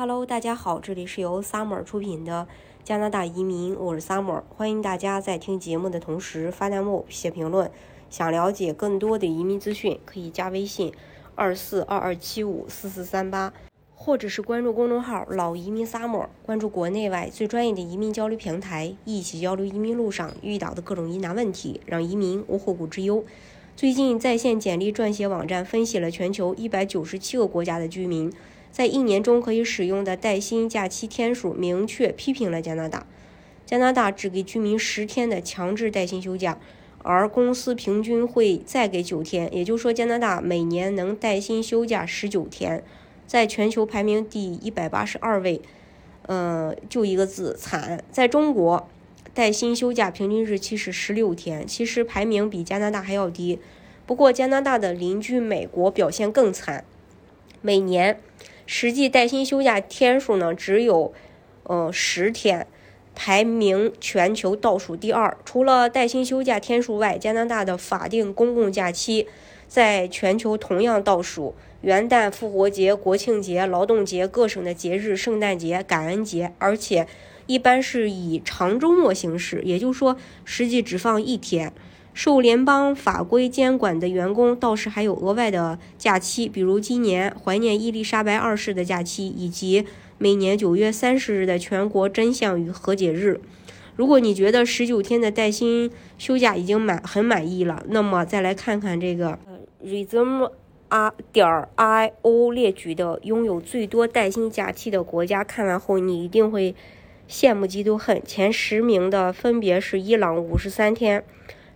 Hello，大家好，这里是由 Summer 出品的加拿大移民，我是 Summer，欢迎大家在听节目的同时发弹幕、写评论。想了解更多的移民资讯，可以加微信二四二二七五四四三八，或者是关注公众号“老移民 Summer”，关注国内外最专业的移民交流平台，一起交流移民路上遇到的各种疑难问题，让移民无后顾之忧。最近，在线简历撰写网站分析了全球一百九十七个国家的居民。在一年中可以使用的带薪假期天数，明确批评了加拿大。加拿大只给居民十天的强制带薪休假，而公司平均会再给九天，也就是说，加拿大每年能带薪休假十九天，在全球排名第一百八十二位。呃，就一个字惨。在中国，带薪休假平均日期是十六天，其实排名比加拿大还要低。不过，加拿大的邻居美国表现更惨，每年。实际带薪休假天数呢，只有，呃十天，排名全球倒数第二。除了带薪休假天数外，加拿大的法定公共假期在全球同样倒数。元旦、复活节、国庆节、劳动节、各省的节日、圣诞节、感恩节，而且一般是以长周末形式，也就是说，实际只放一天。受联邦法规监管的员工倒是还有额外的假期，比如今年怀念伊丽莎白二世的假期，以及每年九月三十日的全国真相与和解日。如果你觉得十九天的带薪休假已经满很满意了，那么再来看看这个 resume 啊点 i o 列举的拥有最多带薪假期的国家，看完后你一定会羡慕嫉妒恨。前十名的分别是伊朗五十三天。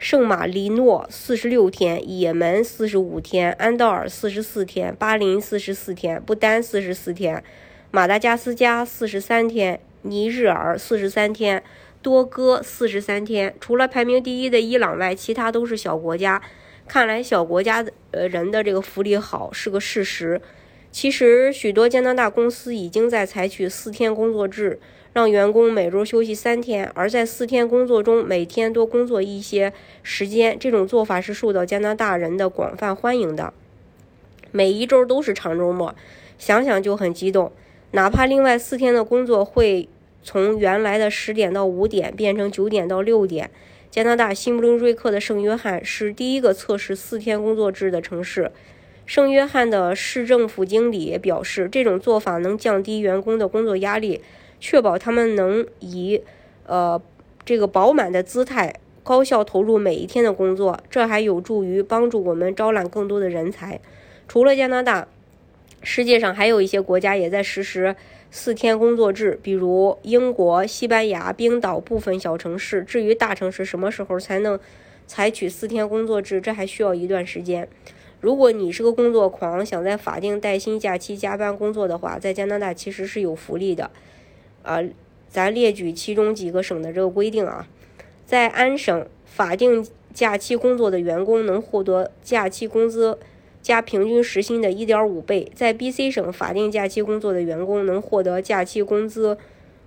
圣马力诺四十六天，也门四十五天，安道尔四十四天，巴林四十四天，不丹四十四天，马达加斯加四十三天，尼日尔四十三天，多哥四十三天。除了排名第一的伊朗外，其他都是小国家。看来小国家的呃人的这个福利好是个事实。其实许多加拿大公司已经在采取四天工作制。让员工每周休息三天，而在四天工作中每天多工作一些时间。这种做法是受到加拿大人的广泛欢迎的。每一周都是长周末，想想就很激动。哪怕另外四天的工作会从原来的十点到五点变成九点到六点。加拿大新布伦瑞克的圣约翰是第一个测试四天工作制的城市。圣约翰的市政府经理表示，这种做法能降低员工的工作压力。确保他们能以，呃，这个饱满的姿态高效投入每一天的工作，这还有助于帮助我们招揽更多的人才。除了加拿大，世界上还有一些国家也在实施四天工作制，比如英国、西班牙、冰岛部分小城市。至于大城市什么时候才能采取四天工作制，这还需要一段时间。如果你是个工作狂，想在法定带薪假期加班工作的话，在加拿大其实是有福利的。啊，咱列举其中几个省的这个规定啊，在安省法定假期工作的员工能获得假期工资加平均时薪的一点五倍；在 BC 省法定假期工作的员工能获得假期工资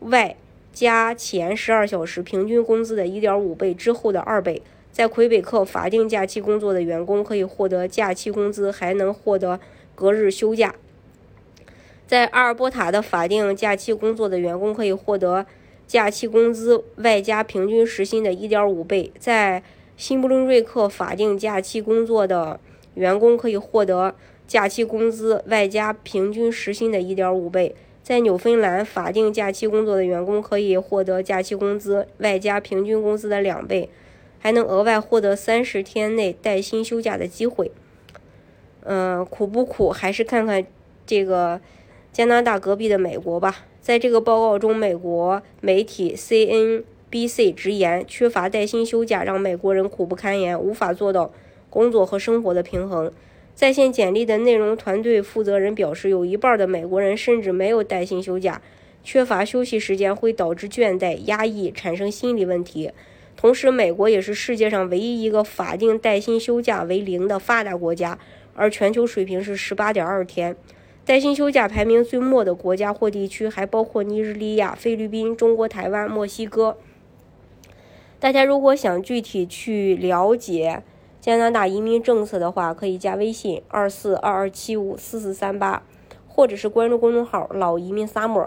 外加前十二小时平均工资的一点五倍之后的二倍；在魁北克法定假期工作的员工可以获得假期工资，还能获得隔日休假。在阿尔伯塔的法定假期工作的员工可以获得假期工资外加平均时薪的一点五倍；在新布伦瑞克法定假期工作的员工可以获得假期工资外加平均时薪的一点五倍；在纽芬兰法定假期工作的员工可以获得假期工资外加平均工资的两倍，还能额外获得三十天内带薪休假的机会。嗯，苦不苦？还是看看这个。加拿大隔壁的美国吧，在这个报告中，美国媒体 CNBC 直言，缺乏带薪休假让美国人苦不堪言，无法做到工作和生活的平衡。在线简历的内容团队负责人表示，有一半的美国人甚至没有带薪休假，缺乏休息时间会导致倦怠、压抑，产生心理问题。同时，美国也是世界上唯一一个法定带薪休假为零的发达国家，而全球水平是十八点二天。带薪休假排名最末的国家或地区还包括尼日利亚、菲律宾、中国台湾、墨西哥。大家如果想具体去了解加拿大移民政策的话，可以加微信二四二二七五四四三八。或者是关注公众号“老移民 summer”，